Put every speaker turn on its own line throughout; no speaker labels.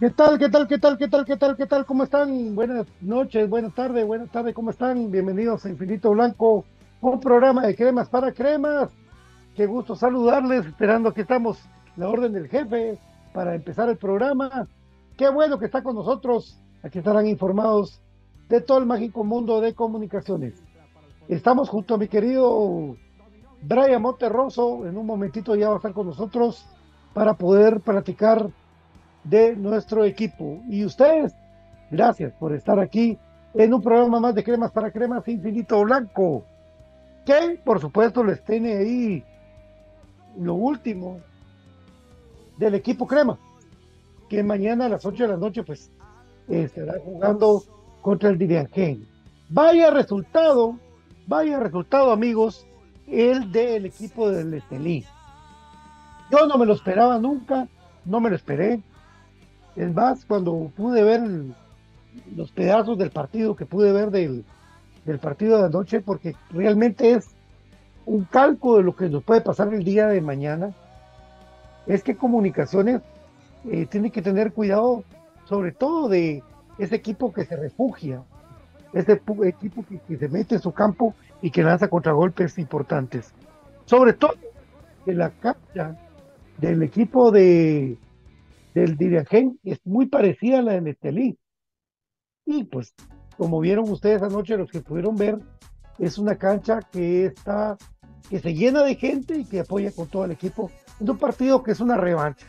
¿Qué tal, qué tal, qué tal, qué tal, qué tal, qué tal? ¿Cómo están? Buenas noches, buenas tardes, buenas tardes, ¿cómo están? Bienvenidos a Infinito Blanco, un programa de cremas para cremas. Qué gusto saludarles, esperando que estamos la orden del jefe para empezar el programa. Qué bueno que está con nosotros. Aquí estarán informados de todo el mágico mundo de comunicaciones. Estamos junto a mi querido Brian Monterroso. En un momentito ya va a estar con nosotros para poder platicar de nuestro equipo. Y ustedes, gracias por estar aquí en un programa más de Cremas para Cremas Infinito Blanco, que por supuesto les tiene ahí lo último del equipo Crema, que mañana a las 8 de la noche pues estará jugando contra el Diriangén. Vaya resultado, vaya resultado amigos, el del equipo del Estelí. Yo no me lo esperaba nunca, no me lo esperé. Es más, cuando pude ver los pedazos del partido que pude ver del, del partido de anoche, porque realmente es un calco de lo que nos puede pasar el día de mañana, es que comunicaciones eh, tiene que tener cuidado, sobre todo de ese equipo que se refugia, ese equipo que, se mete en su campo y que lanza contragolpes importantes. Sobre todo de la capta del equipo de del Dirigen es muy parecida a la de Estelí. Y pues, como vieron ustedes anoche, los que pudieron ver, es una cancha que está, que se llena de gente y que apoya con todo el equipo. Es un partido que es una revancha.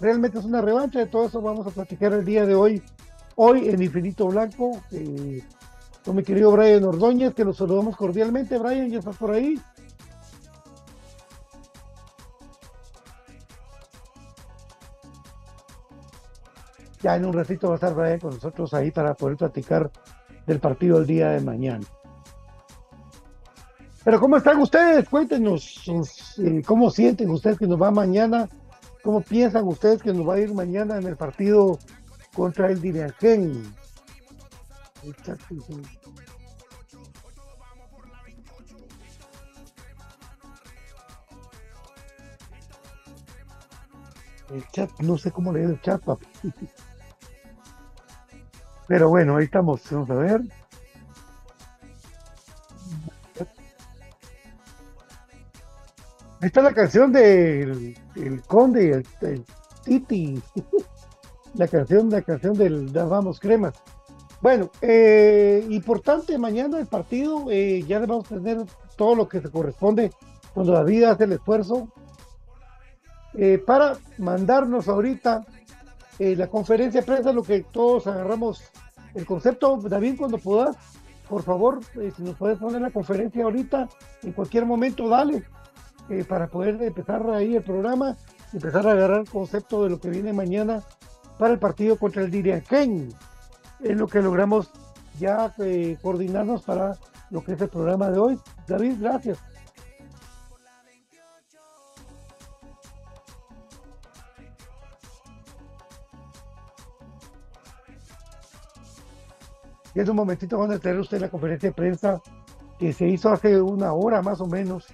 Realmente es una revancha, de todo eso vamos a platicar el día de hoy, hoy en Infinito Blanco, eh, con mi querido Brian Ordóñez, que los saludamos cordialmente. Brian, ya estás por ahí. Ya en un ratito va a estar Brian con nosotros ahí para poder platicar del partido el día de mañana. Pero ¿cómo están ustedes? Cuéntenos eh, cómo sienten ustedes que nos va mañana, cómo piensan ustedes que nos va a ir mañana en el partido contra el chat, el chat, no sé cómo leer el chat, papi. Pero bueno, ahí estamos, vamos a ver. Ahí está la canción del el Conde, el, Titi. la canción, la canción del Vamos Cremas. Bueno, eh, importante mañana el partido, eh, ya vamos a tener todo lo que se corresponde cuando David hace el esfuerzo eh, para mandarnos ahorita eh, la conferencia de prensa, lo que todos agarramos el concepto. David, cuando puedas, por favor, eh, si nos puedes poner la conferencia ahorita, en cualquier momento, dale, eh, para poder empezar ahí el programa, empezar a agarrar el concepto de lo que viene mañana para el partido contra el Dirianquén. Es lo que logramos ya coordinarnos para lo que es el programa de hoy. David, gracias. Y en un momentito van a tener usted la conferencia de prensa que se hizo hace una hora más o menos.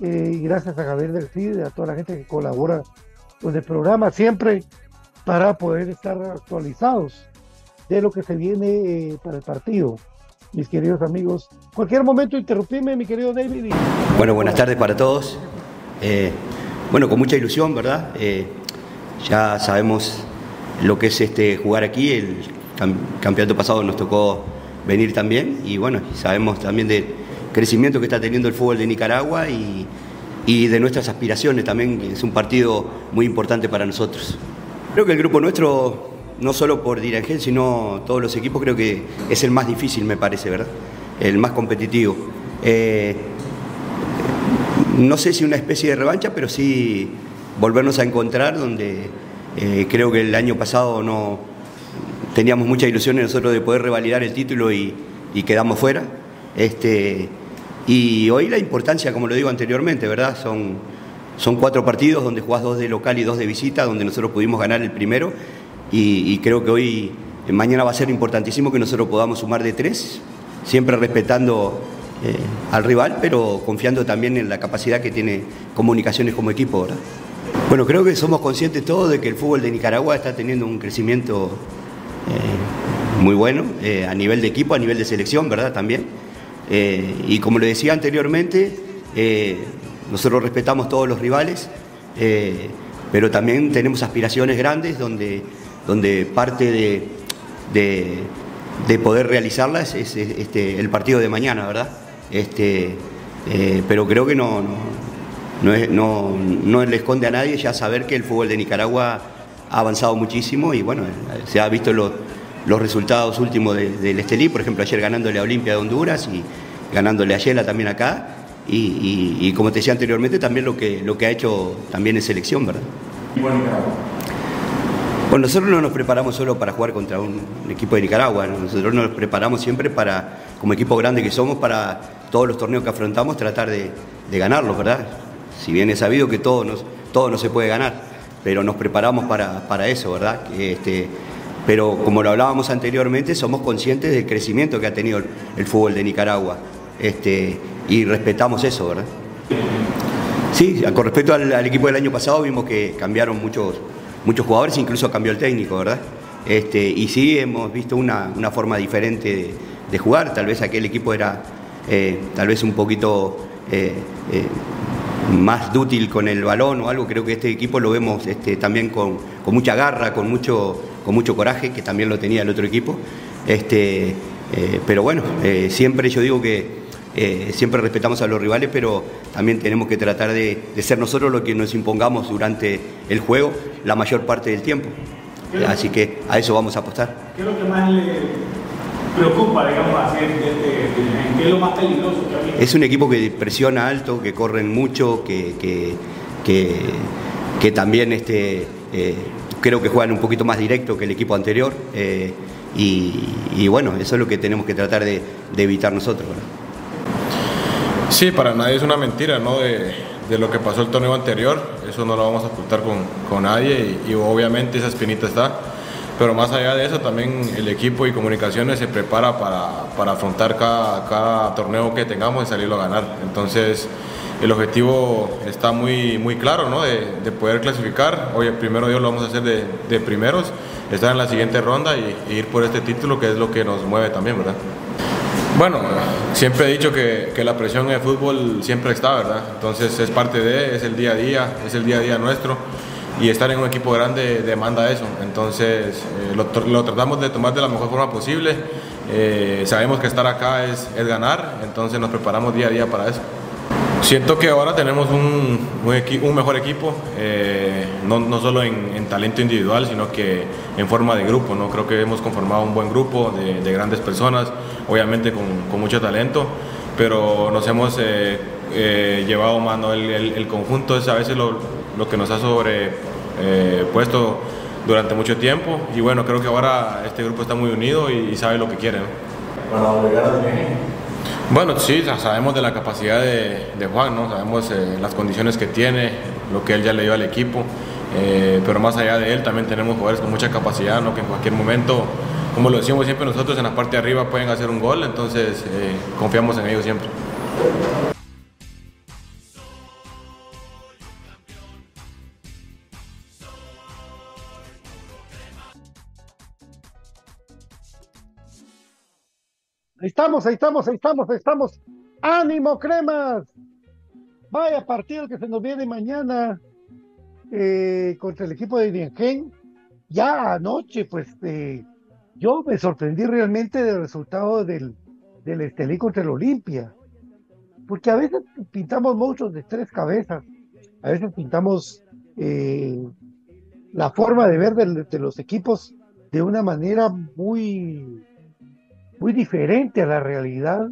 Eh, y gracias a Javier del CID, a toda la gente que colabora con el programa, siempre para poder estar actualizados de lo que se viene eh, para el partido. Mis queridos amigos, cualquier momento interrumpime, mi querido David.
Bueno, buenas tardes para todos. Eh, bueno, con mucha ilusión, ¿verdad? ya sabemos lo que es este jugar aquí, el campeonato pasado nos tocó venir también y bueno, sabemos también del crecimiento que está teniendo el fútbol de Nicaragua y, de nuestras aspiraciones también, es un partido muy importante para nosotros. Creo que el grupo nuestro, no solo por Dirangel, sino todos los equipos, creo que es el más difícil, me parece, ¿verdad? El más competitivo. Eh, no sé si una especie de revancha, pero sí volvernos a encontrar donde eh, creo que el año pasado no, teníamos mucha ilusión en nosotros de poder revalidar el título y, quedamos fuera. Este, y hoy la importancia, como lo digo anteriormente, ¿verdad? Son, son cuatro partidos donde jugás dos de local y dos de visita, donde nosotros pudimos ganar el primero. Y, creo que hoy, mañana va a ser importantísimo que nosotros podamos sumar de tres, siempre respetando eh, al rival, pero confiando también en la capacidad que tiene comunicaciones como equipo, ¿verdad? Bueno, creo que somos conscientes todos de que el fútbol de Nicaragua está teniendo un crecimiento eh, muy bueno eh, a nivel de equipo, a nivel de selección, ¿verdad? También. Eh, y como le decía anteriormente, nosotros respetamos todos los rivales, pero también tenemos aspiraciones grandes donde, donde parte de, de, poder realizarlas es, este, el partido de mañana, ¿verdad? Este, pero creo que no no, no, le esconde a nadie ya saber que el fútbol de Nicaragua ha avanzado muchísimo y bueno, se ha visto los, los resultados últimos del Estelí, por ejemplo, ayer ganándole a Olimpia de Honduras y ganándole a Yela también acá. Y, como te decía anteriormente, también lo que, lo que ha hecho también en selección, ¿verdad? Bueno, nosotros no nos preparamos solo para jugar contra un equipo de Nicaragua, nosotros nos preparamos siempre para, como equipo grande que somos, para todos los torneos que afrontamos, tratar de, de ganarlos, ¿verdad? Si bien es sabido que todo, nos, todo no se puede ganar, pero nos preparamos para, eso, ¿verdad? Este, pero como lo hablábamos anteriormente, somos conscientes del crecimiento que ha tenido el, fútbol de Nicaragua este, y respetamos eso, ¿verdad? Sí, con respecto al, equipo del año pasado vimos que cambiaron muchos, muchos jugadores, incluso cambió el técnico, ¿verdad? Este, y sí hemos visto una, forma diferente de, jugar, tal vez aquel equipo era eh, tal vez un poquito eh, eh, más dútil con el balón o algo, creo que este equipo lo vemos este, también con, mucha garra, con mucho, con mucho coraje, que también lo tenía el otro equipo. Este, eh, pero bueno, eh, siempre yo digo que eh, siempre respetamos a los rivales, pero también tenemos que tratar de, ser nosotros los que nos impongamos durante el juego la mayor parte del tiempo. Así que a eso vamos a apostar.
¿Qué es lo que más le preocupa, digamos, hacer este, ¿Qué es lo más peligroso que
Es un equipo que presiona alto, que corren mucho, que, que, también este, eh, creo que juegan un poquito más directo que el equipo anterior. Eh, y, bueno, eso es lo que tenemos que tratar de, evitar nosotros.
Sí, para nadie es una mentira, ¿no? De, lo que pasó el torneo anterior, eso no lo vamos a ocultar con, con nadie y, y obviamente esa espinita está pero más allá de eso también el equipo y comunicaciones se prepara para, afrontar cada, torneo que tengamos y salirlo a ganar. Entonces el objetivo está muy, muy claro, ¿no? de, poder clasificar. Hoy primero Dios lo vamos a hacer de, primeros, estar en la siguiente ronda y, ir por este título que es lo que nos mueve también, ¿verdad? Bueno, siempre he dicho que, que, la presión en el fútbol siempre está, ¿verdad? Entonces es parte de, es el día a día, es el día a día nuestro y estar en un equipo grande demanda eso. Entonces eh, lo, tratamos de tomar de la mejor forma posible. Eh, sabemos que estar acá es, es, ganar, entonces nos preparamos día a día para eso. Siento que ahora tenemos un, un, mejor equipo, eh, no, no, solo en, talento individual, sino que en forma de grupo. ¿no? Creo que hemos conformado un buen grupo de, grandes personas, obviamente con, con, mucho talento, pero nos hemos llevado mano el, el, conjunto, es a veces lo, lo que nos ha sobrepuesto eh, durante mucho tiempo y bueno, creo que ahora este grupo está muy unido y, sabe lo que quiere. Bueno, sí, sabemos de la capacidad de, Juan, ¿no? sabemos eh, las condiciones que tiene, lo que él ya le dio al equipo, eh, pero más allá de él también tenemos jugadores con mucha capacidad, ¿no? que en cualquier momento, como lo decimos siempre nosotros, en la parte de arriba pueden hacer un gol, entonces confiamos en ellos siempre.
Estamos, ahí estamos, ahí estamos, ahí estamos. ¡Ánimo, cremas! Vaya partido que se nos viene mañana eh, contra el equipo de Diengen. Ya anoche, pues eh, yo me sorprendí realmente del resultado del, del Estelí contra el Olimpia. Porque a veces pintamos muchos de tres cabezas, a veces pintamos eh, la forma de ver de los equipos de una manera muy muy diferente a la realidad,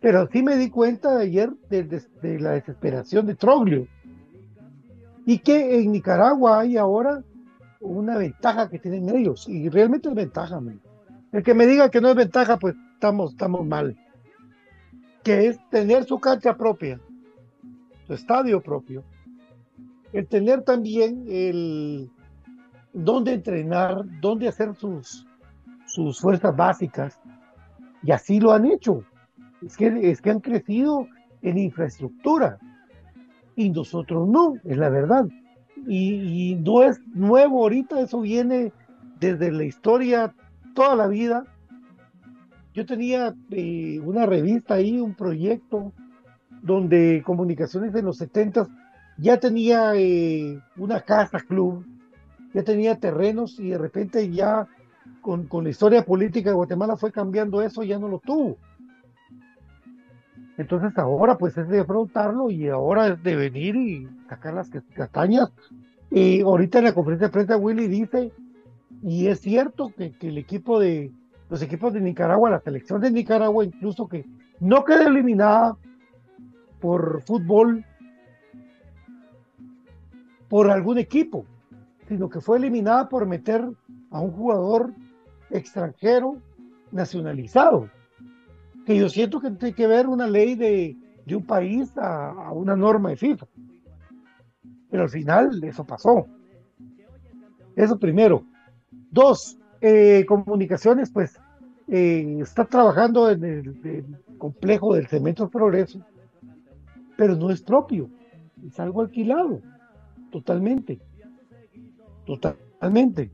pero sí me di cuenta ayer de, la desesperación de Troglio y que en Nicaragua hay ahora una ventaja que tienen ellos y realmente es ventaja. El que me diga que no es ventaja, pues estamos, estamos mal. Que es tener su cancha propia, su estadio propio, el tener también el dónde entrenar, dónde hacer sus, sus fuerzas básicas, y así lo han hecho. Es que, es que han crecido en infraestructura. Y nosotros no, es la verdad. y, no es nuevo ahorita, eso viene desde la historia toda la vida. Yo tenía eh, una revista ahí, un proyecto donde comunicaciones en los 70 ya tenía eh, una casa club, ya tenía terrenos y de repente ya con, con, la historia política de Guatemala fue cambiando eso, ya no lo tuvo. Entonces ahora pues es de afrontarlo y ahora es de venir y sacar las castañas. Y ahorita en la conferencia de prensa Willy dice, y es cierto que, que, el equipo de, los equipos de Nicaragua, la selección de Nicaragua incluso que no queda eliminada por fútbol, por algún equipo, sino que fue eliminada por meter a un jugador extranjero nacionalizado que yo siento que tiene que ver una ley de, de un país a, una norma de FIFA. Pero al final eso pasó. Eso primero. Dos, eh, comunicaciones, pues eh, está trabajando en el, complejo del Cemento Progreso, pero no es propio, es algo alquilado, totalmente. Totalmente.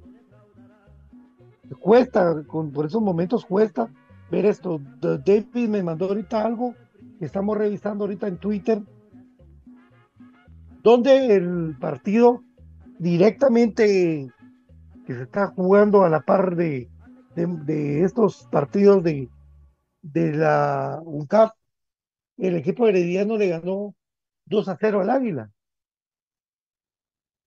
Cuesta, con, por esos momentos cuesta ver esto. David me mandó ahorita algo que estamos revisando ahorita en Twitter, donde el partido directamente que se está jugando a la par de, de, estos partidos de, de la UNCAP, el equipo herediano le ganó 2 a 0 al Águila.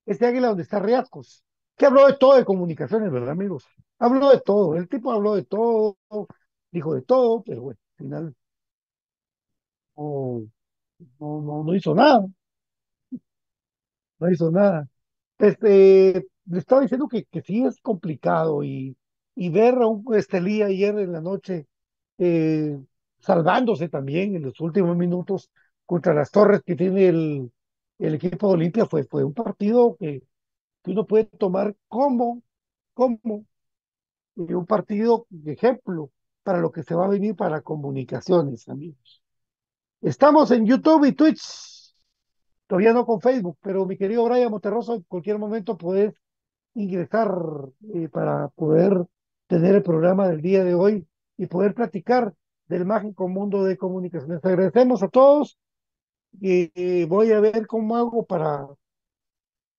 Este Águila donde está Riascos, que habló de todo de comunicaciones, ¿verdad, amigos? Habló de todo, el tipo habló de todo, dijo de todo, pero bueno, al final no, no, hizo nada. No hizo nada. Este, le estaba diciendo que, que sí es complicado y, y ver a un Estelí ayer en la noche eh, salvándose también en los últimos minutos contra las torres que tiene el, el equipo de Olimpia fue, fue un partido que, uno puede tomar como, como eh, un partido de ejemplo para lo que se va a venir para comunicaciones, amigos. Estamos en YouTube y Twitch, todavía no con Facebook, pero mi querido Brian Monterroso, en cualquier momento puedes ingresar eh, para poder tener el programa del día de hoy y poder platicar del mágico mundo de comunicaciones. Agradecemos a todos y eh, voy a ver cómo hago para,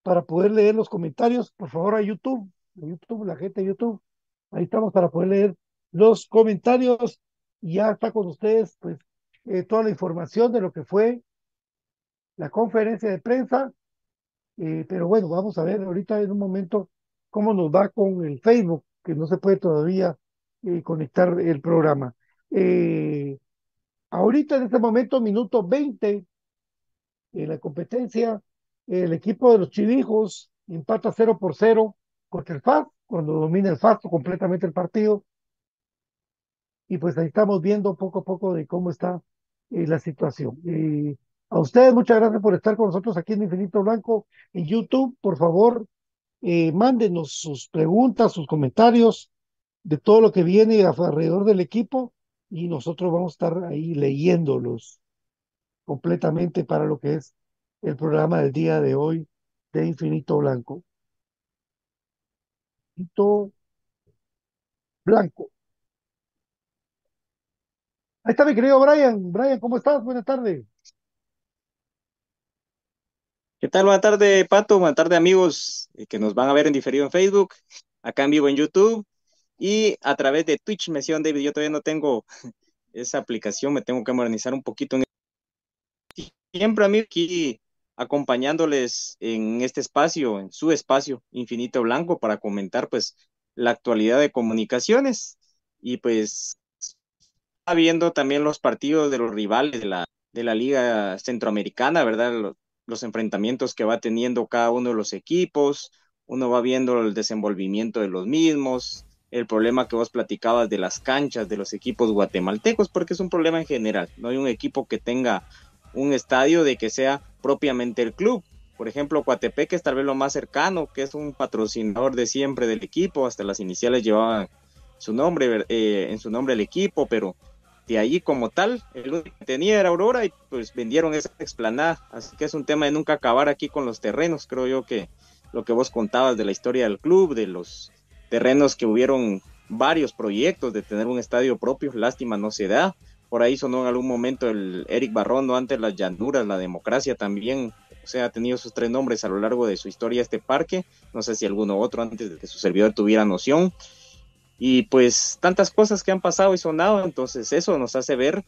para poder leer los comentarios. Por favor, a YouTube, YouTube, la gente de YouTube, ahí estamos para poder leer los comentarios. Ya está con ustedes, pues, eh, toda la información de lo que fue la conferencia de prensa. Eh, pero bueno, vamos a ver ahorita en un momento cómo nos va con el Facebook, que no se puede todavía eh, conectar el programa. ahorita en este momento, minuto 20, en la competencia, el equipo de los chivijos empata 0 por 0 contra el FAS, cuando domina el FAS completamente el partido y pues ahí estamos viendo poco a poco de cómo está eh, la situación. Eh, a ustedes muchas gracias por estar con nosotros aquí en Infinito Blanco en YouTube. Por favor, eh, mándenos sus preguntas, sus comentarios de todo lo que viene alrededor del equipo y nosotros vamos a estar ahí leyéndolos completamente para lo que es el programa del día de hoy de Infinito Blanco. Infinito Blanco. Ahí está mi querido Brian. Brian, ¿cómo estás? Buenas tardes.
¿Qué tal? Buenas tardes, Pato. Buenas tardes, amigos eh, que nos van a ver en diferido en Facebook, acá en vivo en YouTube y a través de Twitch. Me decían, David, yo todavía no tengo esa aplicación, me tengo que modernizar un poquito. En... Siempre a mí aquí acompañándoles en este espacio, en su espacio Infinito Blanco, para comentar pues la actualidad de comunicaciones. Y pues viendo también los partidos de los rivales de la, de la Liga Centroamericana, ¿verdad? Los, enfrentamientos que va teniendo cada uno de los equipos, uno va viendo el desenvolvimiento de los mismos, el problema que vos platicabas de las canchas de los equipos guatemaltecos, porque es un problema en general, no hay un equipo que tenga un estadio de que sea propiamente el club. Por ejemplo, Coatepeque es tal vez lo más cercano, que es un patrocinador de siempre del equipo, hasta las iniciales llevaban su nombre, eh, en su nombre el equipo, pero de ahí como tal, el único que tenía era Aurora y pues vendieron esa explanada, así que es un tema de nunca acabar aquí con los terrenos, creo yo que lo que vos contabas de la historia del club, de los terrenos que hubieron varios proyectos de tener un estadio propio, lástima no se da, por ahí sonó en algún momento el Eric Barrondo antes las llanuras, la democracia también, o sea, ha tenido sus tres nombres a lo largo de su historia este parque, no sé si alguno otro antes de que su servidor tuviera noción, y pues tantas cosas que han pasado y sonado, entonces eso nos hace ver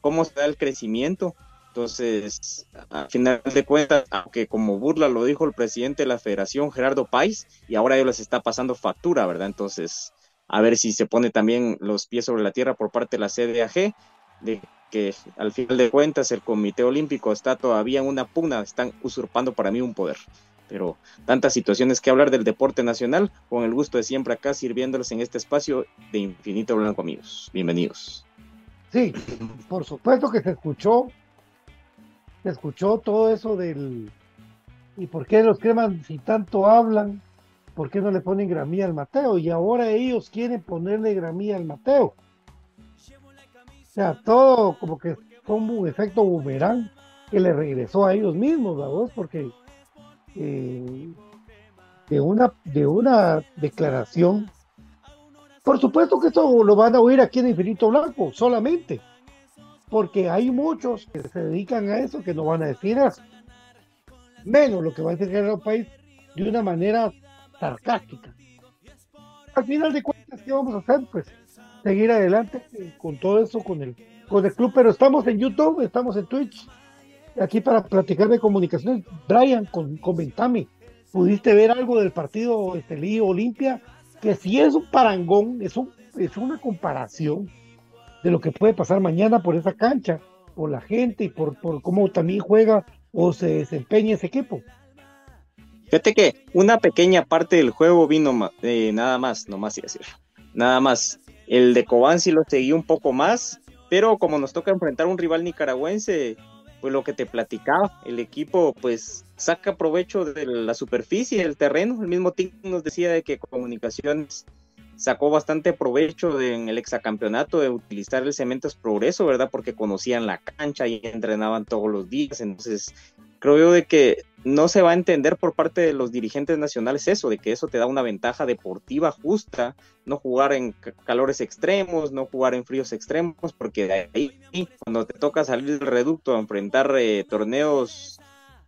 cómo se da el crecimiento. Entonces, al final de cuentas, aunque como burla lo dijo el presidente de la federación, Gerardo País, y ahora ellos les está pasando factura, ¿verdad? Entonces, a ver si se pone también los pies sobre la tierra por parte de la CDAG, de que al final de cuentas el Comité Olímpico está todavía en una pugna, están usurpando para mí un poder pero tantas situaciones que hablar del deporte nacional, con el gusto de siempre acá sirviéndoles en este espacio de Infinito Blanco, amigos. Bienvenidos.
Sí, por supuesto que se escuchó, se escuchó todo eso del... ¿Y por qué los cremas si tanto hablan? ¿Por qué no le ponen gramía al Mateo? Y ahora ellos quieren ponerle gramía al Mateo. O sea, todo como que fue un efecto boomerang que le regresó a ellos mismos, ¿verdad? Porque eh, de, una, de una declaración. Por supuesto que esto lo van a oír aquí en Infinito Blanco, solamente, porque hay muchos que se dedican a eso que no van a decir eso. Menos lo que va a decir el país de una manera sarcástica. Al final de cuentas, ¿qué vamos a hacer? Pues seguir adelante con todo eso, con el, con el club, pero estamos en YouTube, estamos en Twitch, aquí para platicar de comunicaciones. Brian, con, comentame, ¿pudiste ver algo del partido Estelí Olimpia? Que si es un parangón, es, es una comparación de lo que puede pasar mañana por esa cancha, por la gente y por, por cómo también juega o se desempeña ese equipo.
Fíjate que una pequeña parte del juego vino eh, nada más, nomás y decir, nada más. El de Cobán sí lo seguí un poco más, pero como nos toca enfrentar un rival nicaragüense, pues lo que te platicaba, el equipo pues saca provecho de la superficie, del terreno, el mismo Tim nos decía de que Comunicaciones sacó bastante provecho en el exacampeonato de utilizar el Cementos Progreso, ¿verdad? Porque conocían la cancha y entrenaban todos los días, entonces creo yo de que no se va a entender por parte de los dirigentes nacionales eso, de que eso te da una ventaja deportiva justa, no jugar en calores extremos, no jugar en fríos extremos, porque de ahí cuando te toca salir del reducto a enfrentar eh, torneos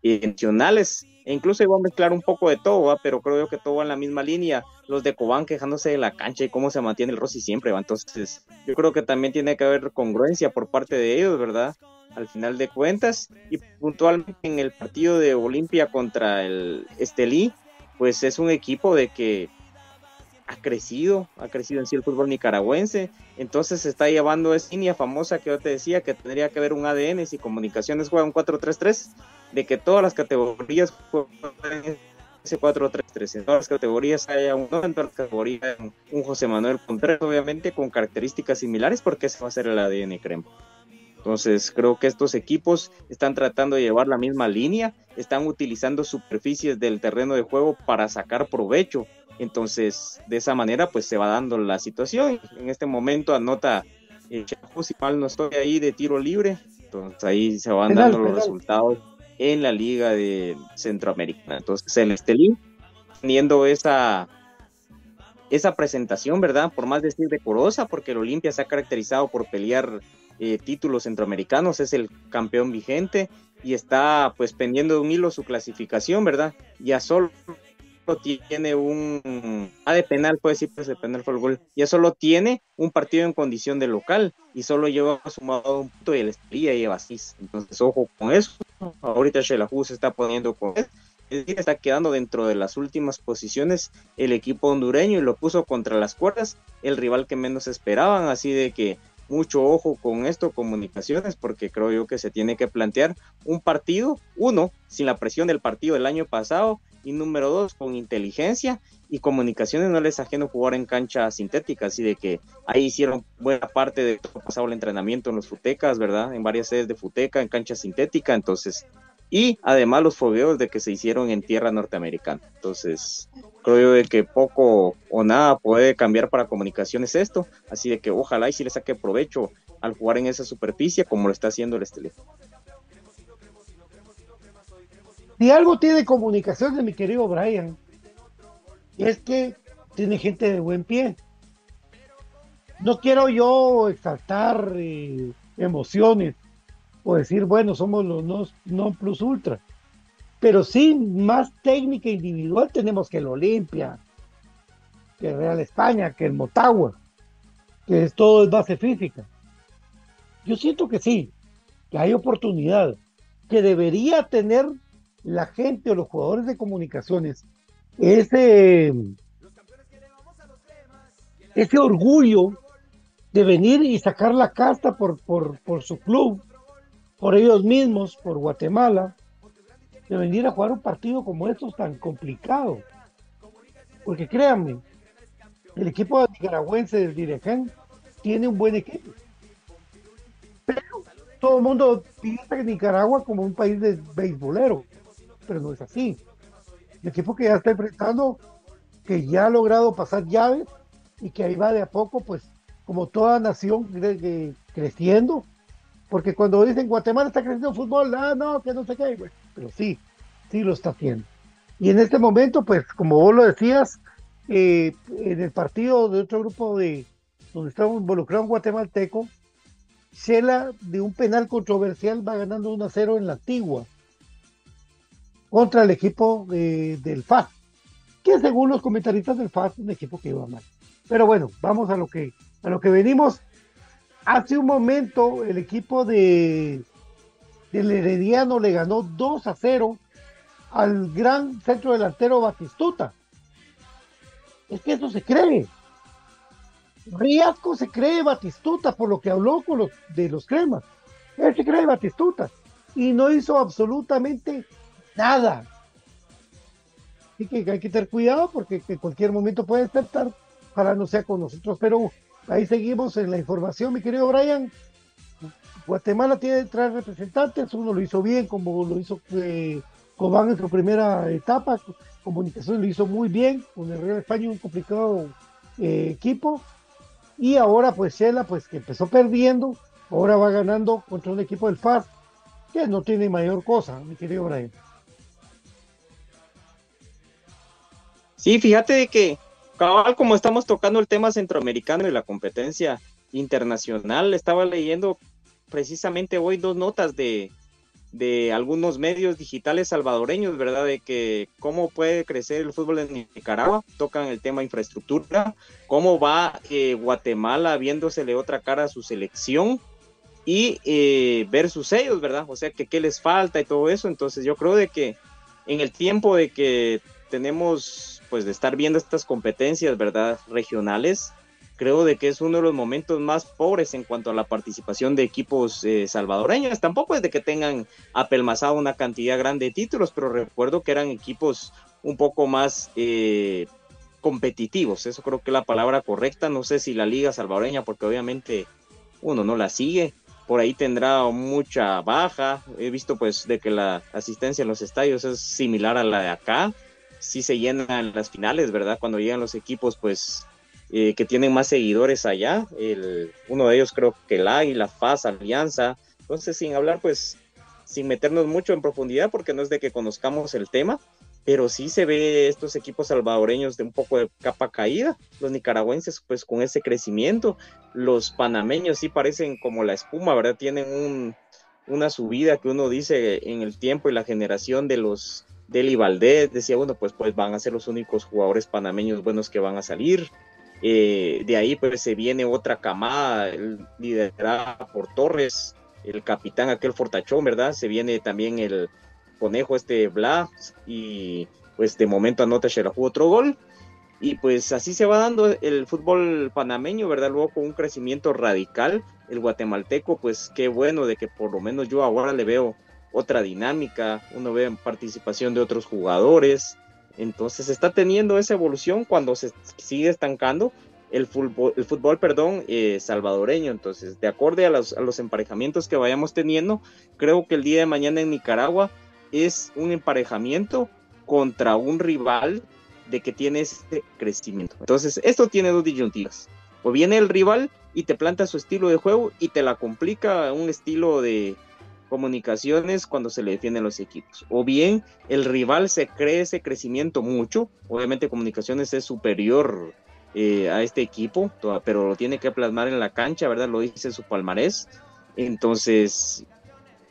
nacionales, e incluso iba a mezclar un poco de todo, pero creo yo que todo va en la misma línea, los de Cobán quejándose de la cancha y cómo se mantiene el Rossi siempre, ¿va? entonces yo creo que también tiene que haber congruencia por parte de ellos, ¿verdad? Al final de cuentas. Y puntualmente en el partido de Olimpia contra el Estelí, pues es un equipo de que ha crecido, ha crecido en sí el fútbol nicaragüense, entonces se está llevando esa línea famosa que yo te decía que tendría que haber un ADN si comunicaciones juegan 4-3-3, de que todas las categorías juegan ese 4-3-3, en todas las categorías haya un, en todas un José Manuel Contreras, obviamente con características similares, porque ese va a ser el ADN crema. Entonces creo que estos equipos están tratando de llevar la misma línea, están utilizando superficies del terreno de juego para sacar provecho. Entonces de esa manera pues se va dando la situación. En este momento anota eh, si mal no estoy ahí de tiro libre. Entonces ahí se van dando los resultados en la liga de Centroamérica. Entonces el Estelín teniendo esa esa presentación, ¿verdad? Por más decir decorosa, porque el Olimpia se ha caracterizado por pelear eh, títulos centroamericanos, es el campeón vigente y está pues pendiendo de un hilo su clasificación, ¿verdad? Ya solo tiene un A de penal, puede decir pues de penal fue el gol, ya solo tiene un partido en condición de local y solo lleva sumado un punto y el Estrella lleva seis. Entonces, ojo con eso. Ahorita Shelahu se está poniendo con está quedando dentro de las últimas posiciones el equipo hondureño y lo puso contra las cuerdas, el rival que menos esperaban, así de que mucho ojo con esto, comunicaciones, porque creo yo que se tiene que plantear un partido, uno, sin la presión del partido del año pasado, y número dos, con inteligencia y comunicaciones no les ajeno jugar en cancha sintética, así de que ahí hicieron buena parte de todo pasado el entrenamiento en los futecas, ¿verdad? En varias sedes de futeca, en cancha sintética, entonces, y además los fogueos de que se hicieron en tierra norteamericana. Entonces, creo yo de que poco o nada puede cambiar para comunicaciones esto, así de que ojalá y si le saque provecho al jugar en esa superficie como lo está haciendo el Estelí.
Si algo tiene comunicación de mi querido Brian, es que tiene gente de buen pie. No quiero yo exaltar eh, emociones o decir, bueno, somos los no, no plus ultra, pero sí más técnica individual tenemos que el Olimpia, que el Real España, que el Motagua, que es todo es base física. Yo siento que sí, que hay oportunidad, que debería tener la gente o los jugadores de comunicaciones ese, ese orgullo de venir y sacar la casta por, por, por su club, por ellos mismos, por Guatemala, de venir a jugar un partido como estos tan complicado. Porque créanme, el equipo nicaragüense del Direján tiene un buen equipo. Pero todo el mundo piensa que Nicaragua como un país de beisbolero, pero no es así. El equipo que ya está enfrentando, que ya ha logrado pasar llaves y que ahí va de a poco, pues como toda nación creciendo, porque cuando dicen Guatemala está creciendo el fútbol, ah, no, que no sé qué, pero sí, sí lo está haciendo. Y en este momento, pues como vos lo decías, eh, en el partido de otro grupo de donde estaba involucrado un guatemalteco, Shela de un penal controversial va ganando 1 a 0 en la antigua contra el equipo del FAS, que según los comentaristas del FAS es un equipo que iba mal. Pero bueno, vamos a lo que, a lo que venimos. Hace un momento el equipo de del Herediano le ganó 2 a 0 al gran centro delantero Batistuta. Es que eso se cree. Riasco se cree Batistuta por lo que habló con los de los cremas. Él se cree Batistuta y no hizo absolutamente nada. Así que hay que tener cuidado porque en cualquier momento puede despertar para no sea con nosotros. Pero ahí seguimos en la información, mi querido Brian. Guatemala tiene tres representantes, uno lo hizo bien, como lo hizo eh, Cobán en su primera etapa, Comunicación lo hizo muy bien, con el Real España un complicado eh, equipo, y ahora pues Shela, pues que empezó perdiendo, ahora va ganando contra un equipo del FAS, que no tiene mayor cosa, mi querido Brian.
Sí, fíjate que, cabal, como estamos tocando el tema centroamericano y la competencia internacional, estaba leyendo precisamente hoy dos notas de, de algunos medios digitales salvadoreños, ¿verdad? De que cómo puede crecer el fútbol en Nicaragua, tocan el tema infraestructura, cómo va eh, Guatemala viéndosele otra cara a su selección y eh, ver sus sellos, ¿verdad? O sea, que qué les falta y todo eso. Entonces yo creo de que en el tiempo de que tenemos pues de estar viendo estas competencias, ¿verdad? Regionales, creo de que es uno de los momentos más pobres en cuanto a la participación de equipos eh, salvadoreños. Tampoco es de que tengan apelmazado una cantidad grande de títulos, pero recuerdo que eran equipos un poco más eh, competitivos. Eso creo que es la palabra correcta. No sé si la liga salvadoreña, porque obviamente uno no la sigue. Por ahí tendrá mucha baja. He visto pues de que la asistencia en los estadios es similar a la de acá sí se llenan las finales, ¿verdad? Cuando llegan los equipos, pues, eh, que tienen más seguidores allá. El, uno de ellos creo que el Águila, FAS, Alianza. Entonces, sin hablar, pues, sin meternos mucho en profundidad, porque no es de que conozcamos el tema, pero sí se ve estos equipos salvadoreños de un poco de capa caída, los nicaragüenses pues con ese crecimiento, los panameños sí parecen como la espuma, ¿verdad? Tienen un, una subida que uno dice en el tiempo y la generación de los Deli Valdés decía, bueno, pues, pues van a ser los únicos jugadores panameños buenos que van a salir. Eh, de ahí pues se viene otra camada liderada por Torres, el capitán aquel fortachón, ¿verdad? Se viene también el conejo este Blas y pues de momento anota Xerajú otro gol. Y pues así se va dando el fútbol panameño, ¿verdad? Luego con un crecimiento radical, el guatemalteco, pues qué bueno de que por lo menos yo ahora le veo otra dinámica, uno ve participación de otros jugadores, entonces está teniendo esa evolución cuando se sigue estancando el fútbol, el fútbol perdón, eh, salvadoreño. Entonces, de acuerdo a los, emparejamientos que vayamos teniendo, creo que el día de mañana en Nicaragua es un emparejamiento contra un rival de que tiene este crecimiento. Entonces, esto tiene dos disyuntivas. O viene el rival y te planta su estilo de juego y te la complica un estilo de comunicaciones cuando se le defienden los equipos. O bien el rival se cree ese crecimiento mucho, obviamente comunicaciones es superior eh, a este equipo, pero lo tiene que plasmar en la cancha, ¿verdad? Lo dice su palmarés. Entonces,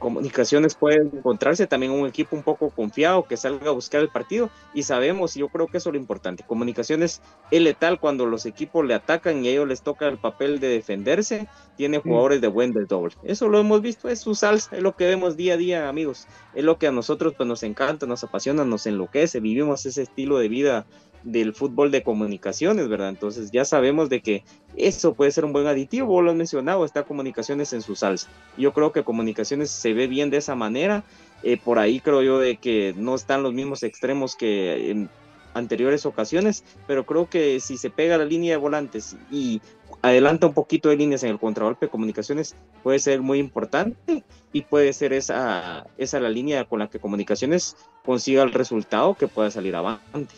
Comunicaciones puede encontrarse también un equipo un poco confiado que salga a buscar el partido y sabemos, y yo creo que eso es lo importante, Comunicaciones es letal cuando los equipos le atacan y a ellos les toca el papel de defenderse, tiene jugadores de buen doble. Eso lo hemos visto, es su salsa, es lo que vemos día a día, amigos, es lo que a nosotros pues nos encanta, nos apasiona, nos enloquece, vivimos ese estilo de vida del fútbol de comunicaciones, ¿verdad? Entonces ya sabemos de que eso puede ser un buen aditivo, vos lo has mencionado, está comunicaciones en su salsa. Yo creo que comunicaciones se ve bien de esa manera, eh, por ahí creo yo de que no están los mismos extremos que en anteriores ocasiones, pero creo que si se pega la línea de volantes y adelanta un poquito de líneas en el contragolpe de comunicaciones, puede ser muy importante y puede ser esa, esa la línea con la que comunicaciones consiga el resultado que pueda salir avante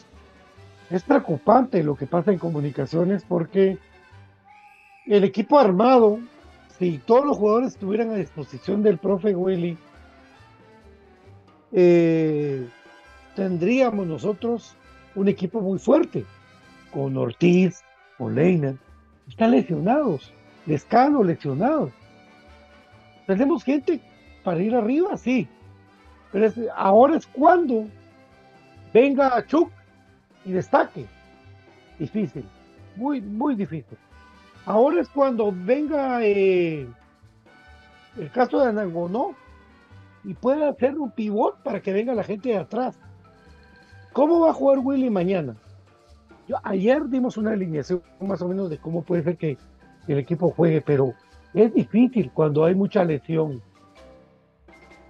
es preocupante lo que pasa en comunicaciones porque el equipo armado, si todos los jugadores estuvieran a disposición del profe Willy, eh, tendríamos nosotros un equipo muy fuerte, con Ortiz, con Leina, están lesionados, Lescano lesionados. Tenemos gente para ir arriba, sí, pero ahora es cuando venga Chuck y destaque. Difícil, muy, muy difícil. Ahora es cuando venga eh, el caso de Anangonó y pueda hacer un pivot para que venga la gente de atrás. ¿Cómo va a jugar Willy mañana? Yo, ayer dimos una alineación más o menos de cómo puede ser que el equipo juegue, pero es difícil cuando hay mucha lesión.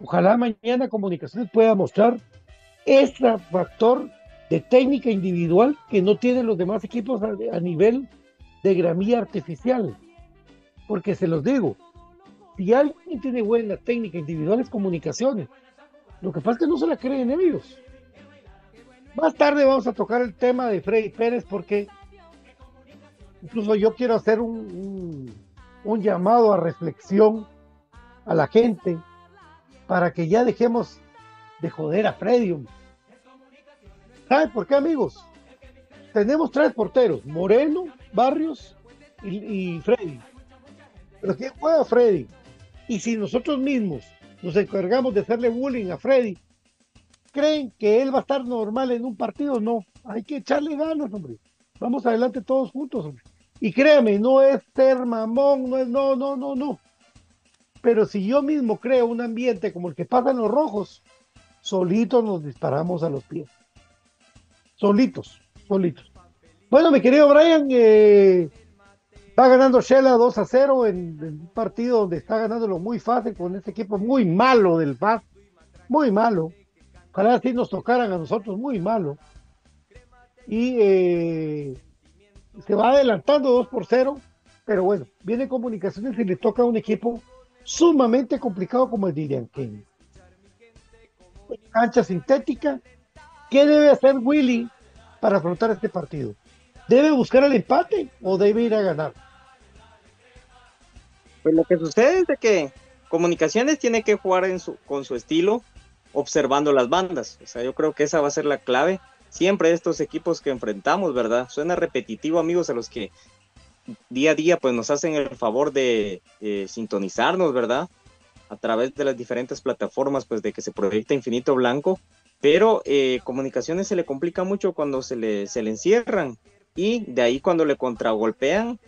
Ojalá mañana Comunicaciones pueda mostrar ese factor de técnica individual que no tienen los demás equipos a, nivel de gramilla artificial. Porque se los digo, si alguien tiene buena técnica individual es comunicaciones. Lo que pasa es que no se la creen ellos. Más tarde vamos a tocar el tema de Freddy Pérez porque incluso yo quiero hacer un, un llamado a reflexión a la gente para que ya dejemos de joder a Freddy. ¿Saben por qué, amigos? Tenemos tres porteros, Moreno, Barrios y, Freddy. Pero ¿quién juega Freddy? Y si nosotros mismos nos encargamos de hacerle bullying a Freddy, ¿creen que él va a estar normal en un partido? No, hay que echarle ganas, hombre. Vamos adelante todos juntos, hombre. Y créame, no es ser mamón, no es, no, no, no, no. Pero si yo mismo creo un ambiente como el que pasa en los rojos, solitos nos disparamos a los pies. Solitos, solitos. Bueno, mi querido Brian, eh, va ganando Shela 2 a 0 en, un partido donde está ganándolo muy fácil con este equipo muy malo del FAS, muy malo. Ojalá así nos tocaran a nosotros, muy malo. Y eh, se va adelantando 2 por 0, pero bueno, viene comunicaciones y le toca a un equipo sumamente complicado como el King. Cancha sintética, ¿Qué debe hacer Willy para afrontar este partido? ¿Debe buscar el empate o debe ir a ganar?
Pues lo que sucede es de que Comunicaciones tiene que jugar con su estilo, observando las bandas. O sea, yo creo que esa va a ser la clave. Siempre estos equipos que enfrentamos, ¿verdad? Suena repetitivo, amigos, a los que día a día pues nos hacen el favor de sintonizarnos, ¿verdad? A través de las diferentes plataformas pues de que se proyecta Infinito Blanco pero eh, comunicaciones se le complica mucho cuando se le, se le encierran y de ahí cuando le contragolpean,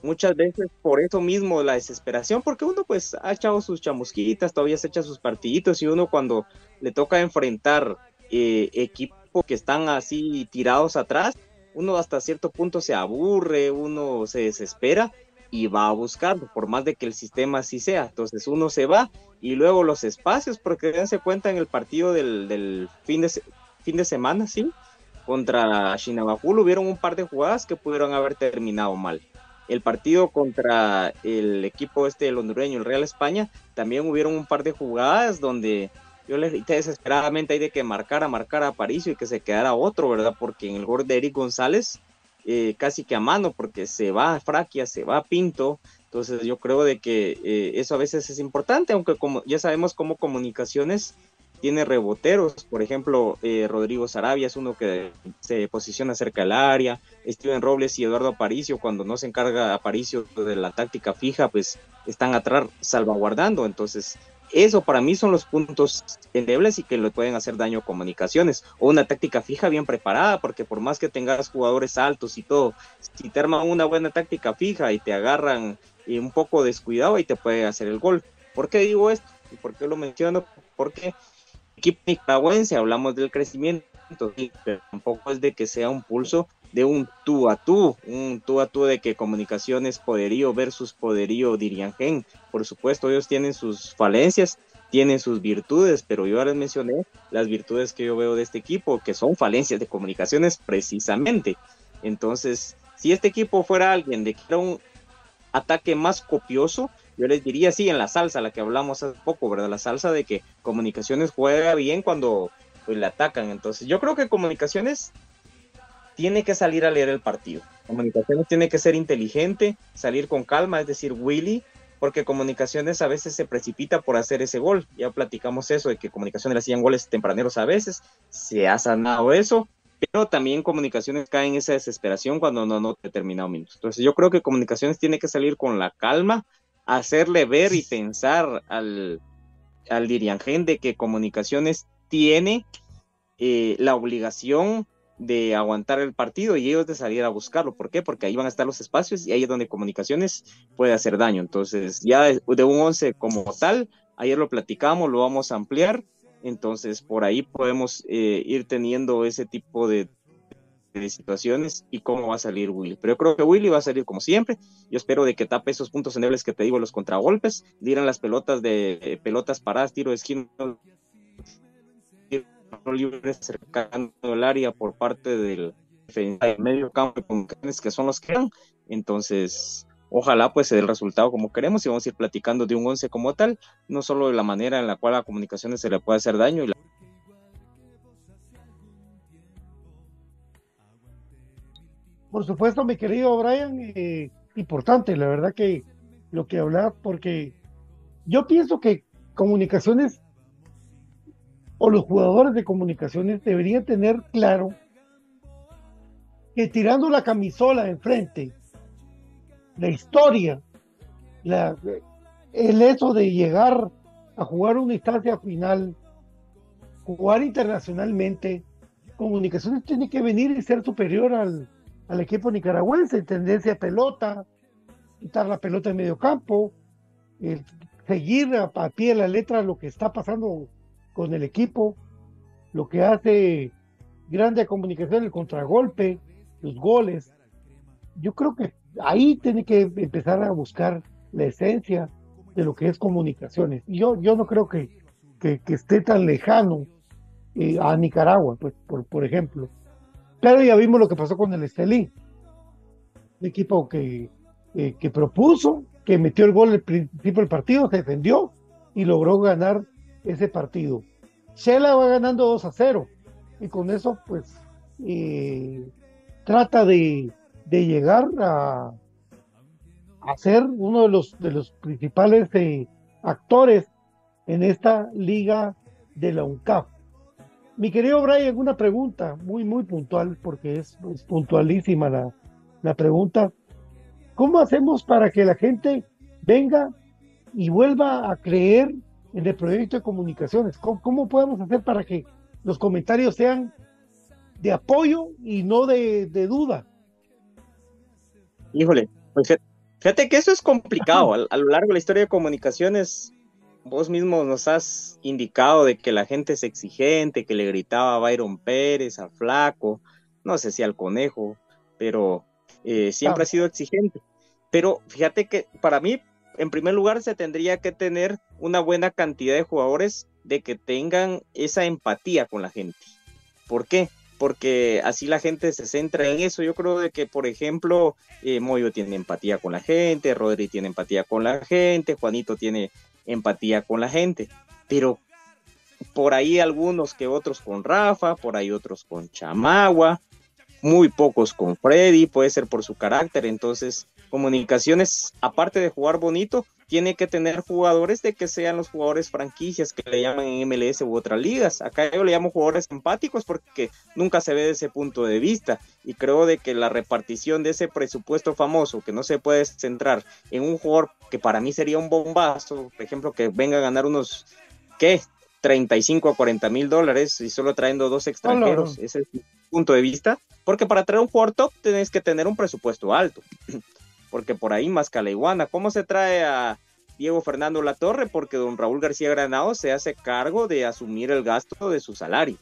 muchas veces por eso mismo la desesperación, porque uno pues ha echado sus chamusquitas, todavía se echa sus partiditos y uno cuando le toca enfrentar eh, equipos que están así tirados atrás, uno hasta cierto punto se aburre, uno se desespera y va a buscar, por más de que el sistema así sea. Entonces uno se va y luego los espacios, porque dense cuenta en el partido del, fin, de, fin de semana, ¿sí? Contra Shinabajul hubieron un par de jugadas que pudieron haber terminado mal. El partido contra el equipo este el hondureño, el Real España, también hubieron un par de jugadas donde yo le grité desesperadamente ahí de que marcara, marcara a París y que se quedara otro, ¿verdad? Porque en el gol de Eric González eh, casi que a mano porque se va Fraquia, se va Pinto, entonces yo creo de que eh, eso a veces es importante, aunque como ya sabemos cómo comunicaciones tiene reboteros, por ejemplo, eh, Rodrigo Sarabia es uno que se posiciona cerca del área, Steven Robles y Eduardo Aparicio, cuando no se encarga Aparicio de la táctica fija, pues están atrás salvaguardando, entonces eso para mí son los puntos endebles y que le pueden hacer daño a comunicaciones. O una táctica fija bien preparada, porque por más que tengas jugadores altos y todo, si te arman una buena táctica fija y te agarran y un poco descuidado, y te puede hacer el gol. ¿Por qué digo esto? ¿Y por qué lo menciono? Porque equipo nicaragüense hablamos del crecimiento, pero tampoco es de que sea un pulso de un tú a tú, un tú a tú de que comunicaciones poderío versus poderío dirían gen. Por supuesto, ellos tienen sus falencias, tienen sus virtudes, pero yo les mencioné las virtudes que yo veo de este equipo, que son falencias de comunicaciones precisamente. Entonces, si este equipo fuera alguien de que era un ataque más copioso, yo les diría, sí, en la salsa, la que hablamos hace poco, ¿verdad? La salsa de que comunicaciones juega bien cuando pues, le atacan. Entonces, yo creo que comunicaciones tiene que salir a leer el partido. Comunicaciones tiene que ser inteligente, salir con calma, es decir, Willy, porque comunicaciones a veces se precipita por hacer ese gol. Ya platicamos eso, de que comunicaciones le hacían goles tempraneros a veces, se ha sanado eso, pero también comunicaciones caen en esa desesperación cuando no no determinado minutos. Entonces yo creo que comunicaciones tiene que salir con la calma, hacerle ver y pensar al, al Diriangén de que comunicaciones tiene eh, la obligación de aguantar el partido y ellos de salir a buscarlo. ¿Por qué? Porque ahí van a estar los espacios y ahí es donde comunicaciones puede hacer daño. Entonces, ya de, un 11 como tal, ayer lo platicamos, lo vamos a ampliar. Entonces, por ahí podemos eh, ir teniendo ese tipo de, situaciones y cómo va a salir Willy. Pero yo creo que Willy va a salir como siempre. Yo espero de que tape esos puntos endebles que te digo, los contragolpes, dirán las pelotas de eh, pelotas paradas, tiro de esquina libre cercano al área por parte del medio campo que son los que dan. Entonces, ojalá pues se dé el resultado como queremos y vamos a ir platicando de un 11 como tal, no solo de la manera en la cual a comunicaciones se le puede hacer daño. Y
Por supuesto, mi querido Brian, eh, importante, la verdad que lo que hablas, porque yo pienso que comunicaciones o los jugadores de comunicaciones deberían tener claro que tirando la camisola enfrente, la historia, la, el hecho de llegar a jugar una instancia final, jugar internacionalmente, comunicaciones tiene que venir y ser superior al, al equipo nicaragüense, tendencia a pelota, quitar la pelota en medio campo, seguir a, a pie de la letra lo que está pasando con el equipo, lo que hace grande comunicación, el contragolpe, los goles. Yo creo que ahí tiene que empezar a buscar la esencia de lo que es comunicaciones. Yo, yo no creo que, que, esté tan lejano eh, a Nicaragua, pues, por, por ejemplo. Pero ya vimos lo que pasó con el Estelí. Un equipo que, eh, que propuso, que metió el gol al principio del partido, se defendió y logró ganar ese partido. Shela va ganando 2 a 0 y con eso pues eh, trata de, llegar a, a, ser uno de los, de los principales eh, actores en esta liga de la UNCAP. Mi querido Brian, una pregunta muy, muy puntual, porque es, puntualísima la, la pregunta. ¿Cómo hacemos para que la gente venga y vuelva a creer en el proyecto de comunicaciones. ¿Cómo, podemos hacer para que los comentarios sean de apoyo y no de, duda?
Híjole, pues fíjate que eso es complicado. A, lo largo de la historia de comunicaciones, vos mismo nos has indicado de que la gente es exigente, que le gritaba a Byron Pérez, a Flaco, no sé si al Conejo, pero eh, siempre ha sido exigente. Pero fíjate que para mí en primer lugar se tendría que tener una buena cantidad de jugadores de que tengan esa empatía con la gente. ¿Por qué? Porque así la gente se centra en eso. Yo creo de que, por ejemplo, eh, Moyo tiene empatía con la gente, Rodri tiene empatía con la gente, Juanito tiene empatía con la gente, pero por ahí algunos que otros con Rafa, por ahí otros con Chamagua, muy pocos con Freddy, puede ser por su carácter, entonces comunicaciones, aparte de jugar bonito, tiene que tener jugadores de que sean los jugadores franquicias que le llaman en MLS u otras ligas. Acá yo le llamo jugadores empáticos porque nunca se ve de ese punto de vista y creo de que la repartición de ese presupuesto famoso que no se puede centrar en un jugador que para mí sería un bombazo, por ejemplo, que venga a ganar unos, ¿qué? 35 a 40 mil dólares y solo trayendo dos extranjeros. Ese es mi punto de vista. Porque para traer un jugador top tenés que tener un presupuesto alto. porque por ahí más iguana. ¿Cómo se trae a Diego Fernando Latorre? Porque don Raúl García Granado se hace cargo de asumir el gasto de su salario.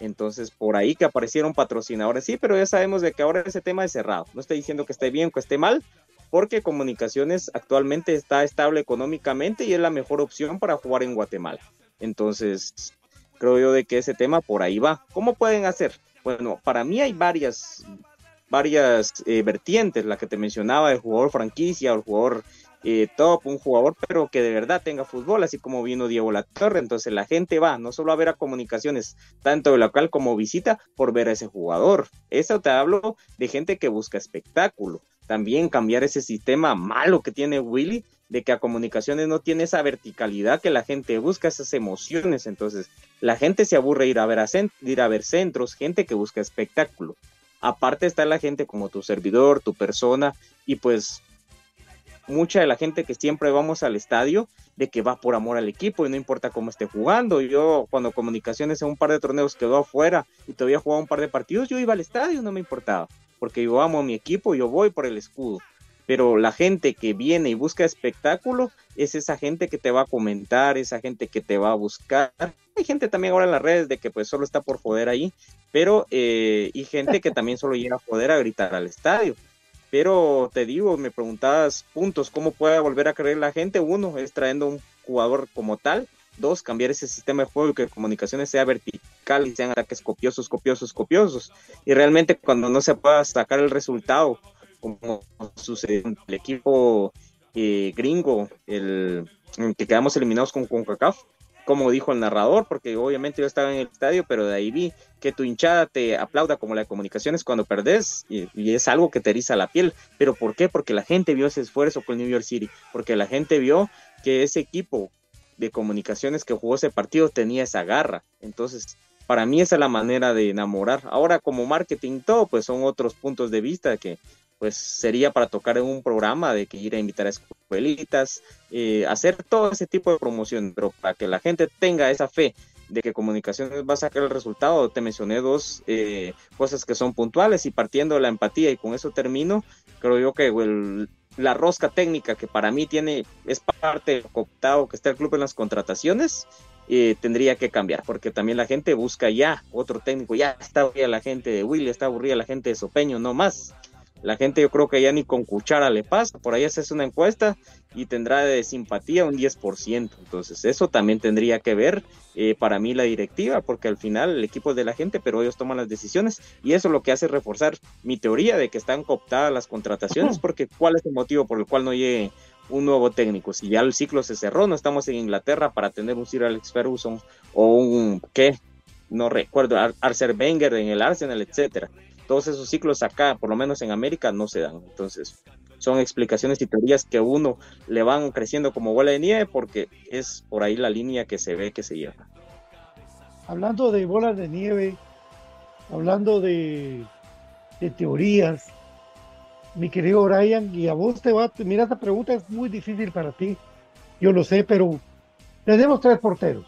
Entonces, por ahí que aparecieron patrocinadores, sí, pero ya sabemos de que ahora ese tema es cerrado. No estoy diciendo que esté bien o que esté mal, porque Comunicaciones actualmente está estable económicamente y es la mejor opción para jugar en Guatemala. Entonces, creo yo de que ese tema por ahí va. ¿Cómo pueden hacer? Bueno, para mí hay varias varias eh, vertientes, la que te mencionaba, el jugador franquicia o el jugador eh, top, un jugador, pero que de verdad tenga fútbol, así como vino Diego Latorre. Entonces la gente va no solo a ver a comunicaciones, tanto local como visita, por ver a ese jugador. Eso te hablo de gente que busca espectáculo. También cambiar ese sistema malo que tiene Willy, de que a comunicaciones no tiene esa verticalidad que la gente busca, esas emociones. Entonces la gente se aburre ir a ver, a ir a ver centros, gente que busca espectáculo. Aparte está la gente como tu servidor, tu persona y pues mucha de la gente que siempre vamos al estadio de que va por amor al equipo y no importa cómo esté jugando. Yo cuando Comunicaciones en un par de torneos quedó afuera y todavía jugaba un par de partidos, yo iba al estadio, no me importaba, porque yo amo a mi equipo, yo voy por el escudo. Pero la gente que viene y busca espectáculo es esa gente que te va a comentar, esa gente que te va a buscar. Hay gente también ahora en las redes de que pues solo está por joder ahí, pero eh, y gente que también solo llega a poder a gritar al estadio. Pero te digo, me preguntabas puntos, ¿cómo puede volver a creer la gente? Uno es trayendo un jugador como tal. Dos, cambiar ese sistema de juego y que comunicaciones sea vertical y sean ataques copiosos, copiosos, copiosos. Y realmente cuando no se pueda sacar el resultado, como sucede en el equipo eh, gringo, el, el, que quedamos eliminados con CONCACAF, como dijo el narrador, porque obviamente yo estaba en el estadio, pero de ahí vi que tu hinchada te aplauda como la de comunicaciones cuando perdés y, es algo que te eriza la piel. ¿Pero por qué? Porque la gente vio ese esfuerzo con New York City, porque la gente vio que ese equipo de comunicaciones que jugó ese partido tenía esa garra. Entonces, para mí esa es la manera de enamorar. Ahora como marketing todo, pues son otros puntos de vista que pues sería para tocar en un programa de que ir a invitar a escuelitas, eh, hacer todo ese tipo de promoción, pero para que la gente tenga esa fe de que comunicaciones va a sacar el resultado, te mencioné dos eh, cosas que son puntuales y partiendo de la empatía y con eso termino, creo yo que la rosca técnica que para mí tiene, es parte del cooptado que está el club en las contrataciones, eh, tendría que cambiar, porque también la gente busca ya otro técnico, ya está aburrida la gente de Willy, está aburrida la gente de Sopeño, no más. La gente yo creo que ya ni con cuchara le pasa, por ahí haces una encuesta y tendrá de simpatía un 10%. Entonces eso también tendría que ver eh, para mí la directiva, porque al final el equipo es de la gente, pero ellos toman las decisiones y eso lo que hace reforzar mi teoría de que están cooptadas las contrataciones, porque ¿cuál es el motivo por el cual no llegue un nuevo técnico? Si ya el ciclo se cerró, no estamos en Inglaterra para tener un Sir Alex Ferguson o un, ¿qué? No recuerdo, Arcer Wenger en el Arsenal, etcétera todos esos ciclos acá, por lo menos en América, no se dan. Entonces, son explicaciones y teorías que uno le van creciendo como bola de nieve porque es por ahí la línea que se ve que se lleva.
Hablando de bolas de nieve, hablando de, de teorías, mi querido Brian, y a vos te va, mira, esta pregunta es muy difícil para ti, yo lo sé, pero tenemos tres porteros.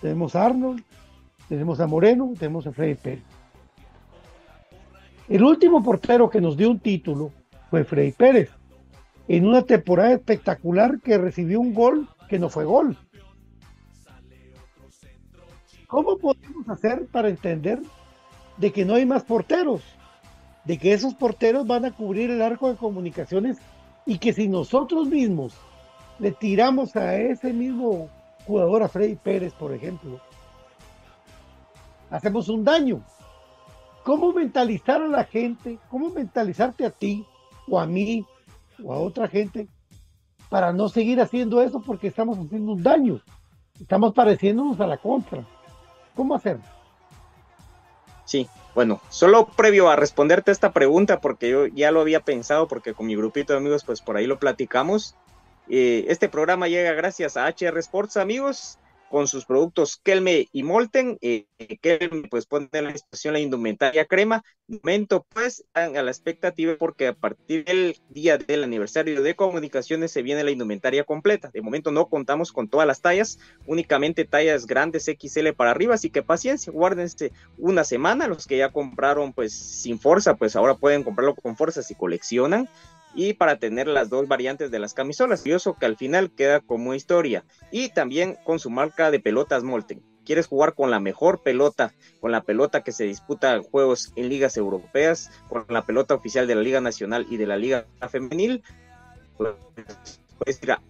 Tenemos a Arnold, tenemos a Moreno, tenemos a Freddy Pérez. El último portero que nos dio un título fue Freddy Pérez, en una temporada espectacular que recibió un gol que no fue gol. ¿Cómo podemos hacer para entender de que no hay más porteros? De que esos porteros van a cubrir el arco de comunicaciones y que si nosotros mismos le tiramos a ese mismo jugador, a Freddy Pérez, por ejemplo, hacemos un daño cómo mentalizar a la gente, cómo mentalizarte a ti o a mí o a otra gente para no seguir haciendo eso porque estamos haciendo un daño, estamos pareciéndonos a la contra. ¿Cómo hacerlo?
Sí, Bueno, solo previo a responderte esta pregunta, porque yo ya lo había pensado, porque con mi grupito de amigos, pues por ahí lo platicamos. Eh, este programa llega gracias a HR Sports, amigos con sus productos Kelme y Molten. Eh, Kelme pues pone a la disposición la indumentaria crema. momento pues a la expectativa porque a partir del día del aniversario de comunicaciones se viene la indumentaria completa. De momento no contamos con todas las tallas, únicamente tallas grandes XL para arriba, así que paciencia, guárdense una semana. Los que ya compraron pues sin fuerza, pues ahora pueden comprarlo con fuerza si coleccionan y para tener las dos variantes de las camisolas. Curioso que al final queda como historia. Y también con su marca de pelotas Molten. ¿Quieres jugar con la mejor pelota, con la pelota que se disputa juegos en ligas europeas, con la pelota oficial de la Liga Nacional y de la Liga Femenil? Pues, puedes ir a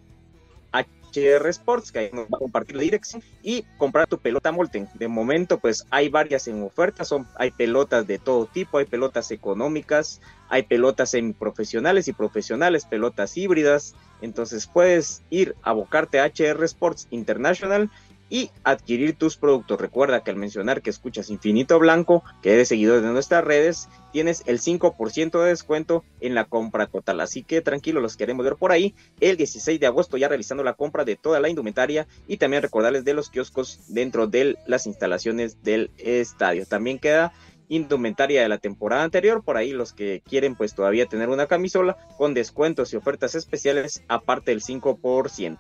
HR Sports, que ahí nos va a compartir la dirección, y comprar tu pelota Molten. De momento, pues hay varias en oferta, son, hay pelotas de todo tipo, hay pelotas económicas, hay pelotas semiprofesionales y profesionales, pelotas híbridas. Entonces puedes ir a abocarte a HR Sports International y adquirir tus productos. Recuerda que al mencionar que escuchas Infinito Blanco, que eres seguidor de nuestras redes, tienes el 5% de descuento en la compra total. Así que tranquilo, los queremos ver por ahí. El 16 de agosto ya realizando la compra de toda la indumentaria y también recordarles de los kioscos dentro de las instalaciones del estadio. También queda indumentaria de la temporada anterior, por ahí los que quieren pues todavía tener una camisola con descuentos y ofertas especiales aparte del 5%.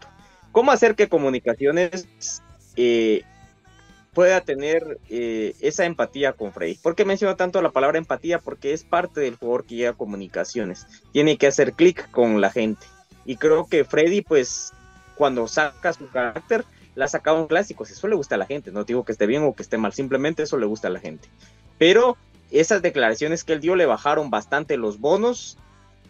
¿Cómo hacer que comunicaciones eh, pueda tener eh, esa empatía con Freddy. ¿Por qué menciono tanto la palabra empatía? Porque es parte del jugador que llega a comunicaciones. Tiene que hacer clic con la gente. Y creo que Freddy, pues, cuando saca su carácter, la ha sacado en clásicos. Eso le gusta a la gente. No digo que esté bien o que esté mal, simplemente eso le gusta a la gente. Pero esas declaraciones que él dio le bajaron bastante los bonos.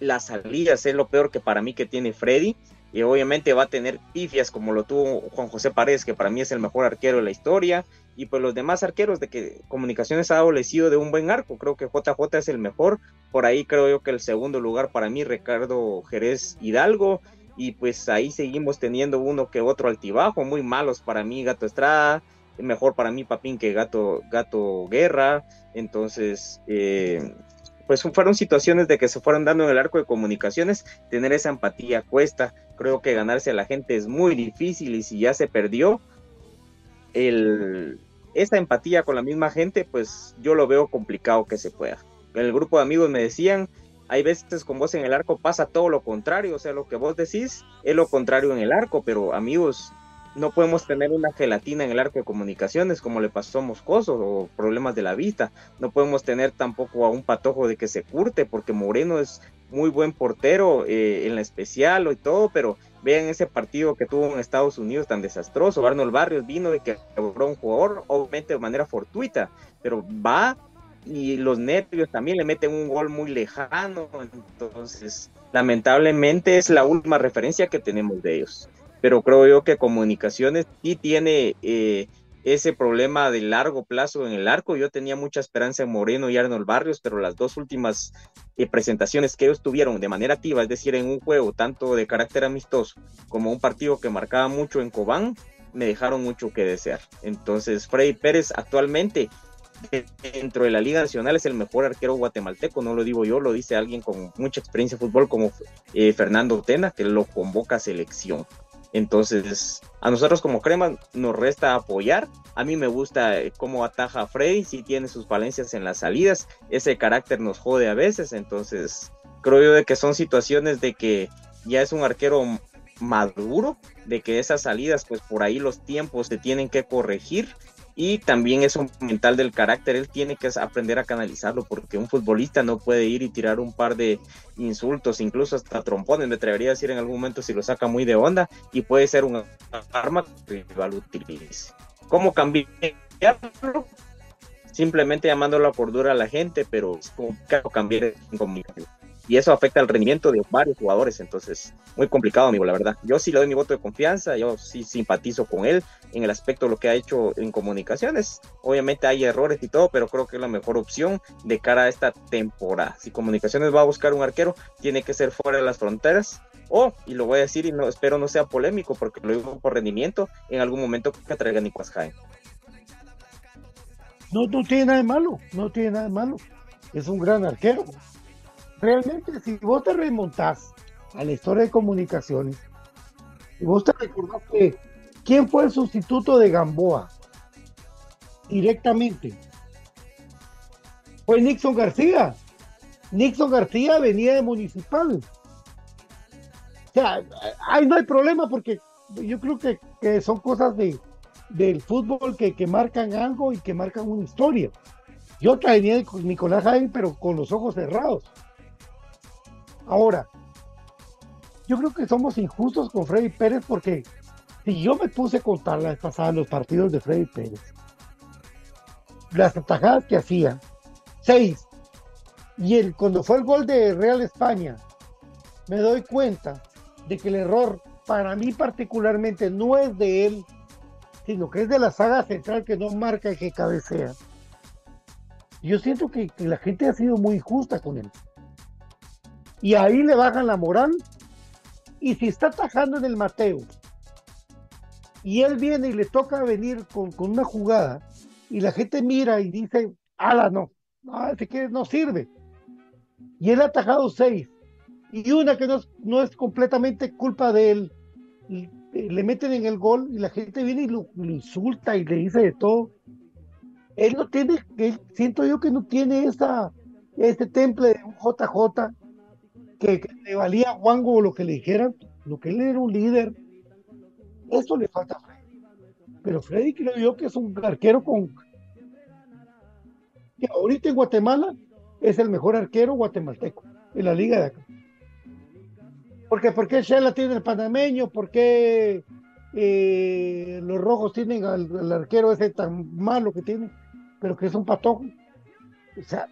Las salidas es lo peor que para mí que tiene Freddy y obviamente va a tener pifias como lo tuvo Juan José Paredes, que para mí es el mejor arquero de la historia, y pues los demás arqueros de que Comunicaciones ha adolecido de un buen arco, creo que JJ es el mejor, por ahí creo yo que el segundo lugar para mí Ricardo Jerez Hidalgo, y pues ahí seguimos teniendo uno que otro altibajo, muy malos para mí Gato Estrada, mejor para mí Papín que Gato, Gato Guerra, entonces... Eh, pues fueron situaciones de que se fueron dando en el arco de comunicaciones, tener esa empatía cuesta, creo que ganarse a la gente es muy difícil y si ya se perdió el, esa empatía con la misma gente, pues yo lo veo complicado que se pueda. El grupo de amigos me decían, hay veces con vos en el arco pasa todo lo contrario, o sea, lo que vos decís es lo contrario en el arco, pero amigos, no podemos tener una gelatina en el arco de comunicaciones como le pasó a Moscoso o problemas de la vista. No podemos tener tampoco a un patojo de que se curte porque Moreno es muy buen portero eh, en la especial y todo, pero vean ese partido que tuvo en Estados Unidos tan desastroso. Arnold Barrios vino de que logró un jugador, obviamente de manera fortuita, pero va y los nervios también le meten un gol muy lejano. Entonces, lamentablemente es la última referencia que tenemos de ellos pero creo yo que comunicaciones sí tiene eh, ese problema de largo plazo en el arco. Yo tenía mucha esperanza en Moreno y Arnold Barrios, pero las dos últimas eh, presentaciones que ellos tuvieron de manera activa, es decir, en un juego tanto de carácter amistoso como un partido que marcaba mucho en Cobán, me dejaron mucho que desear. Entonces, Freddy Pérez actualmente dentro de la Liga Nacional es el mejor arquero guatemalteco, no lo digo yo, lo dice alguien con mucha experiencia de fútbol como eh, Fernando Tena, que lo convoca a selección. Entonces, a nosotros como crema nos resta apoyar. A mí me gusta eh, cómo ataja a Freddy, si tiene sus valencias en las salidas. Ese carácter nos jode a veces, entonces creo yo de que son situaciones de que ya es un arquero maduro, de que esas salidas, pues por ahí los tiempos se tienen que corregir y también es un mental del carácter, él tiene que aprender a canalizarlo porque un futbolista no puede ir y tirar un par de insultos, incluso hasta trompones, me atrevería a decir en algún momento si lo saca muy de onda y puede ser un arma que rival utilice. ¿Cómo cambiarlo? Simplemente llamando la cordura a la gente, pero es complicado cambiar en comunicación y eso afecta el rendimiento de varios jugadores, entonces muy complicado, amigo, la verdad. Yo sí le doy mi voto de confianza, yo sí simpatizo con él en el aspecto de lo que ha hecho en comunicaciones. Obviamente hay errores y todo, pero creo que es la mejor opción de cara a esta temporada. Si comunicaciones va a buscar un arquero, tiene que ser fuera de las fronteras. O, y lo voy a decir y no espero no sea polémico porque lo digo por rendimiento, en algún momento que traiga Nicolás Jaime.
No, no tiene nada de malo, no tiene nada de malo. Es un gran arquero. Realmente, si vos te remontás a la historia de comunicaciones, y vos te recordás que quién fue el sustituto de Gamboa directamente, fue Nixon García. Nixon García venía de Municipal. O sea, ahí no hay problema porque yo creo que, que son cosas de, del fútbol que, que, marcan algo y que marcan una historia. Yo con Nicolás Jaime, pero con los ojos cerrados. Ahora, yo creo que somos injustos con Freddy Pérez porque si yo me puse a contar la vez pasada los partidos de Freddy Pérez, las atajadas que hacía, seis, y el, cuando fue el gol de Real España, me doy cuenta de que el error para mí particularmente no es de él, sino que es de la saga central que no marca y que cabecea. Yo siento que, que la gente ha sido muy justa con él. Y ahí le bajan la moral y si está atajando en el Mateo y él viene y le toca venir con, una jugada y la gente mira y dice, ala, no, no, que no sirve. Y él ha atajado seis. Y una que no, no es completamente culpa de él, le meten en el gol y la gente viene y lo, insulta y le dice de todo. Él no tiene, siento yo que no tiene esa, este temple de un JJ que, le valía a Juango lo que le dijeran, lo que él era un líder. Eso le falta a Freddy. Pero Freddy creo yo que es un arquero con... Que ahorita en Guatemala es el mejor arquero guatemalteco en la liga de acá. Porque, ¿Por qué Shela tiene el panameño? ¿Por qué eh, los rojos tienen al, arquero ese tan malo que tiene? Pero que es un patojo. O sea,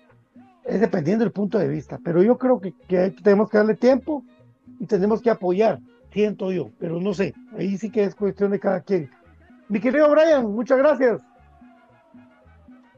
es dependiendo del punto de vista, pero yo creo que, tenemos que darle tiempo y tenemos que apoyar, siento yo, pero no sé, ahí sí que es cuestión de cada quien. Mi querido Brian, muchas gracias.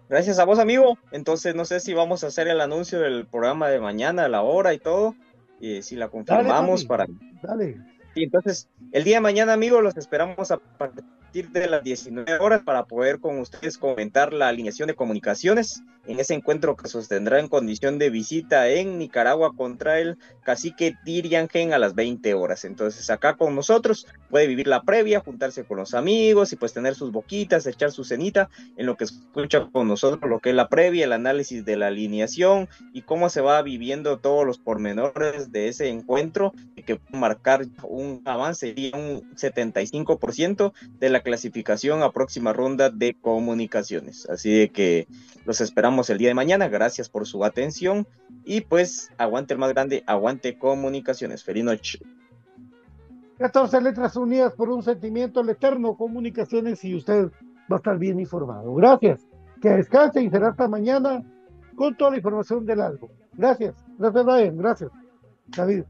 Gracias a vos, amigo. Entonces, no sé si vamos a hacer el anuncio del programa de mañana, la hora y todo, y si la confirmamos para...
Dale.
Y entonces, el día de mañana, amigos, los esperamos a partir de las 19 horas para poder con ustedes comentar la alineación de comunicaciones en ese encuentro que sostendrá en condición de visita en Nicaragua contra el cacique Gen a las 20 horas. Entonces acá con nosotros puede vivir la previa, juntarse con los amigos y pues tener sus boquitas, echar su cenita en lo que escucha con nosotros lo que es la previa, el análisis de la alineación y cómo se va viviendo todos los pormenores de ese encuentro que puede marcar un avance y un 75% de la clasificación a próxima ronda de comunicaciones. Así de que los esperamos el día de mañana. Gracias por su atención. Y pues, aguante el más grande, aguante comunicaciones. Feliz noche.
14 letras unidas por un sentimiento al eterno, comunicaciones, y usted va a estar bien informado. Gracias. Que descanse y será hasta mañana con toda la información del algo. Gracias. Gracias, Brian. Gracias. David.